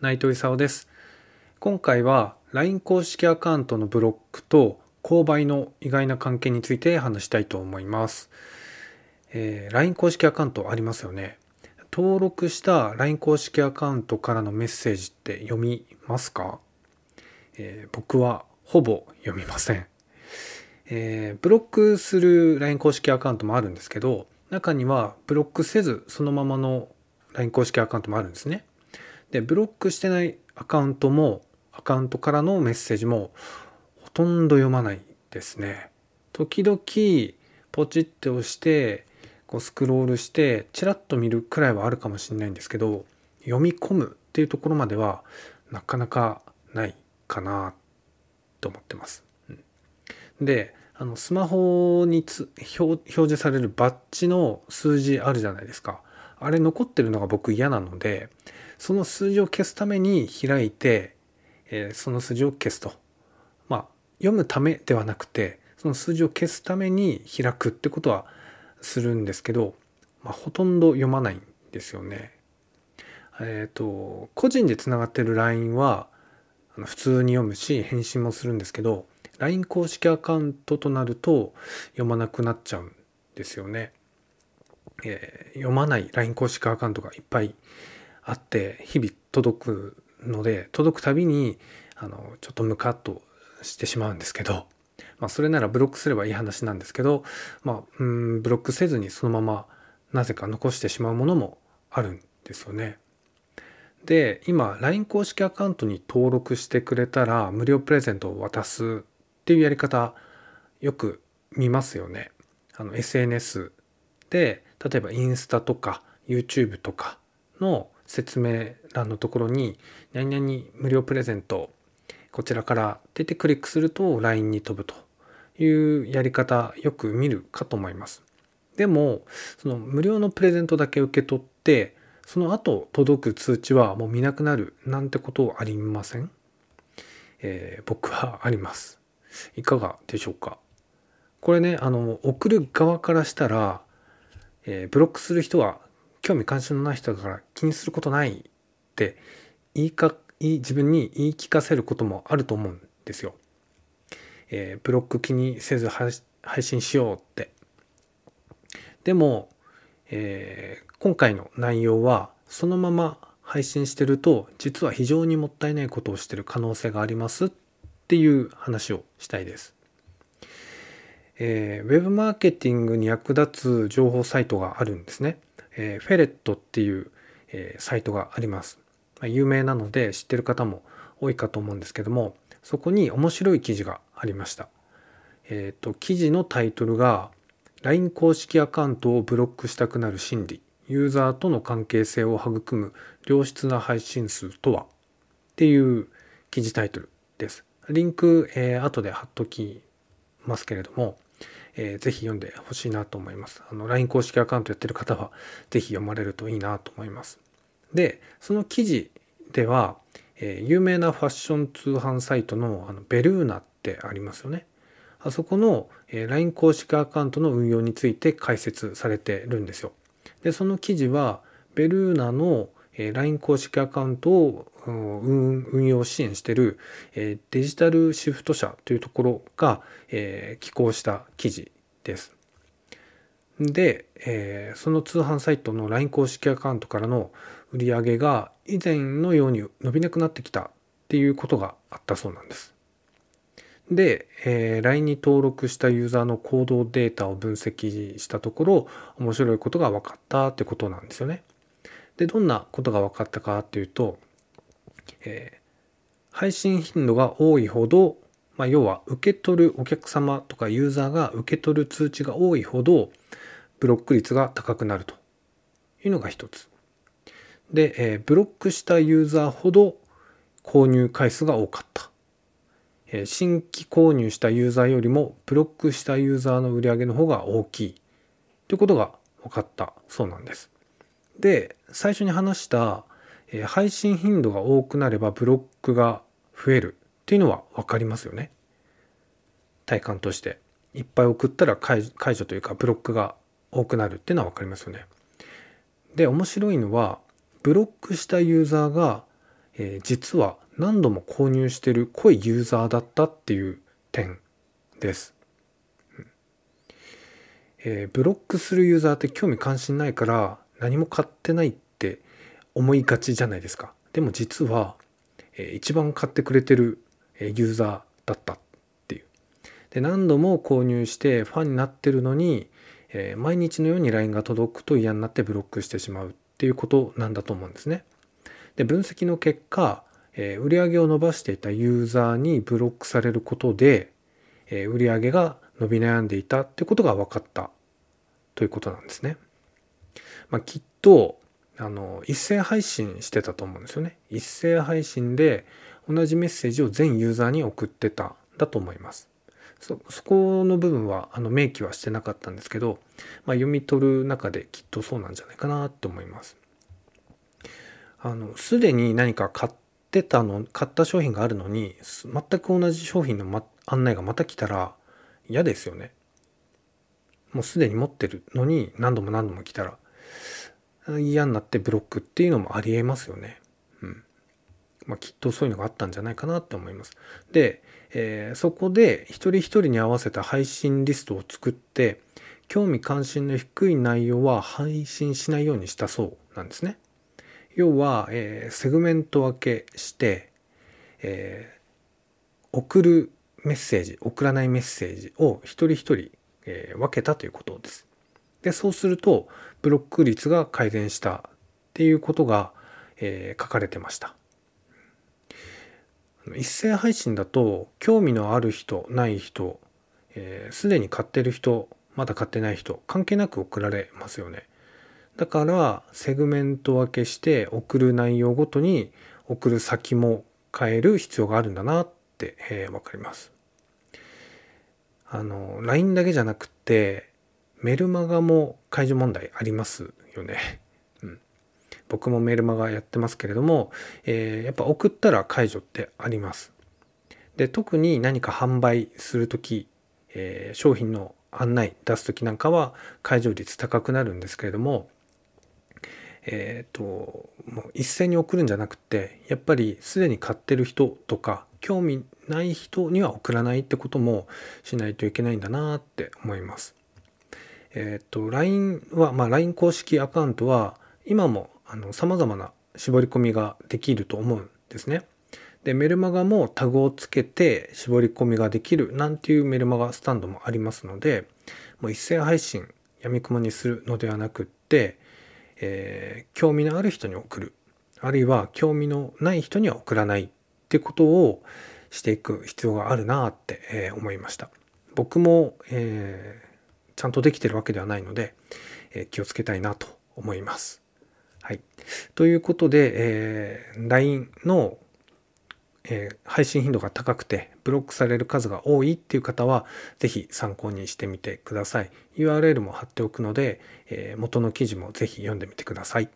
内藤勲です。今回は LINE 公式アカウントのブロックと購買の意外な関係について話したいと思います、えー、LINE 公式アカウントありますよね。登録した LINE 公式アカウントからのメッセージって読みますか、えー、僕はほぼ読みません、えー、ブロックする LINE 公式アカウントもあるんですけど中にはブロックせずそのままの LINE 公式アカウントもあるんですね。で、ブロックしてないアカウントも、アカウントからのメッセージもほとんど読まないですね。時々ポチって押してこうスクロールしてチラッと見るくらいはあるかもしれないんですけど読み込むっていうところまではなかなかないかなと思ってます。であのスマホに表示されるバッジの数字あるじゃないですか。あれ残ってるのが僕嫌なのでその数字を消すために開いて、えー、その数字を消すと。まあ読むためではなくてその数字を消すために開くってことはするんですけど、まあ、ほとんど読まないんですよね。えっ、ー、と個人でつながってる LINE は普通に読むし返信もするんですけど LINE 公式アカウントとなると読まなくなっちゃうんですよね。えー、読まない LINE 公式アカウントがいっぱいあって日々届くので届くたびにあのちょっとムカッとしてしまうんですけど、まあ、それならブロックすればいい話なんですけど、まあ、うんブロックせずにそのままなぜか残してしまうものもあるんですよね。で今 LINE 公式アカウントに登録してくれたら無料プレゼントを渡すっていうやり方よく見ますよね。あの SNS で例えばインスタとか YouTube とかの説明欄のところに「何々無料プレゼントこちらから」出てクリックすると LINE に飛ぶというやり方よく見るかと思います。でもその無料のプレゼントだけ受け取ってその後届く通知はもう見なくなるなんてことありません、えー、僕はあります。いかがでしょうか？これねあの送る側からしたら、えー、ブロックする人は興味関心のない人だから気にすることないって言いか言い自分に言い聞かせることもあると思うんですよ。えー、ブロック気にせず配信しようって。でも、えー、今回の内容はそのまま配信してると実は非常にもったいないことをしてる可能性がありますっていう話をしたいです。えー、ウェブマーケティングに役立つ情報サイトがあるんですね。えー、フェレットっていう、えー、サイトがあります。まあ、有名なので知ってる方も多いかと思うんですけども、そこに面白い記事がありました。えっ、と、記事のタイトルが LINE 公式アカウントをブロックしたくなる心理、ユーザーとの関係性を育む良質な配信数とは？っていう記事タイトルです。リンク、えー、後で貼っときますけれども、えー、ぜひ読んでほしいなと思います。あの、LINE 公式アカウントやってる方は、ぜひ読まれるといいなと思います。で、その記事では、えー、有名なファッション通販サイトのあのベルーナってありますよね。あそこの、えー、LINE 公式アカウントの運用について解説されてるんですよ。で、その記事は、ベルーナのえ LINE 公式アカウントを運用支援しているデジタルシフト社というところがえ寄稿した記事です。で、えその通販サイトの LINE 公式アカウントからの売り上げが以前のように伸びなくなってきたっていうことがあったそうなんです。で、えー、LINE に登録したユーザーの行動データを分析したところ面白いことが分かったってことなんですよね。でどんなことが分かったかっていうと、えー、配信頻度が多いほど、まあ、要は受け取るお客様とかユーザーが受け取る通知が多いほどブロック率が高くなるというのが一つ。で、えー、ブロックしたユーザーほど購入回数が多かった。え、新規購入したユーザーよりもブロックしたユーザーの売り上げの方が大きいということが分かったそうなんです。で最初に話した、えー、配信頻度が多くなればブロックが増える。っていうのは分かりますよね。体感として。いっぱい送ったら解除というかブロックが多くなる。っていうのは分かりますよね。で面白いのはブロックしたユーザーがえー、実は何度も購入してる濃いユーザーだったっていう点です。えー、ブロックするユーザーって興味関心ないから何も買ってないって思いがちじゃないですか。でも実は、えー、一番買ってくれてるユーザーだったっていう。で何度も購入してファンになってるのに、えー、毎日のように LINE が届くと嫌になってブロックしてしまうっていうことなんだと思うんですね。で分析の結果、えー、売上を伸ばしていたユーザーにブロックされることで、えー、売上が伸び悩んでいたってことが分かったということなんですね。まあ、きっとあの一斉配信してたと思うんですよね。一斉配信で同じメッセージを全ユーザーに送ってただと思います。そこの部分はあの明記はしてなかったんですけど、まあ、読み取る中できっとそうなんじゃないかなって思います。あのすでに何か買ってたの買った商品があるのに全く同じ商品の、ま、案内がまた来たら嫌ですよね。もうすでに持ってるのに何度も何度も来たら嫌になってブロックっていうのもありえますよね。うん。まあ、きっとそういうのがあったんじゃないかなって思います。で、えー、そこで一人一人に合わせた配信リストを作って興味関心の低い内容は配信しないようにしたそうなんですね。要は、えー、セグメント分けして、えー、送るメッセージ送らないメッセージを一人一人、えー、分けたということです。でそうするとブロック率が改善したっていうことが、えー、書かれてました。一斉配信だと興味のある人ない人、すで、えー、に買ってる人まだ買ってない人関係なく送られますよねだからセグメント分けして送る内容ごとに送る先も変える必要があるんだなって、えー、分かりますあの LINE だけじゃなくてメルマガも解除問題ありますよね僕もメルマガやってますけれども、えー、やっぱ送ったら解除ってあります。で特に何か販売する時、えー、商品の案内出す時なんかは解除率高くなるんですけれどもえっ、ー、ともう一斉に送るんじゃなくてやっぱりすでに買ってる人とか興味ない人には送らないってこともしないといけないんだなって思います。えっ、と LINE は、まあ、LINE 公式アカウントは今もあの様々な絞り込みができると思うんですね。でメルマガもタグをつけて絞り込みができるなんていうメルマガスタンドもありますのでもう一斉配信やみくもにするのではなくって、えー、興味のある人に送るあるいは興味のない人には送らないってことをしていく必要があるなって、えー、思いました僕も、え、ちゃんとできてるわけではないので、え気をつけたいなと思いますはい。ということで、えー、LINE の、えー、配信頻度が高くてブロックされる数が多いっていう方は是非参考にしてみてください。URL も貼っておくので、えー、元の記事も是非読んでみてください。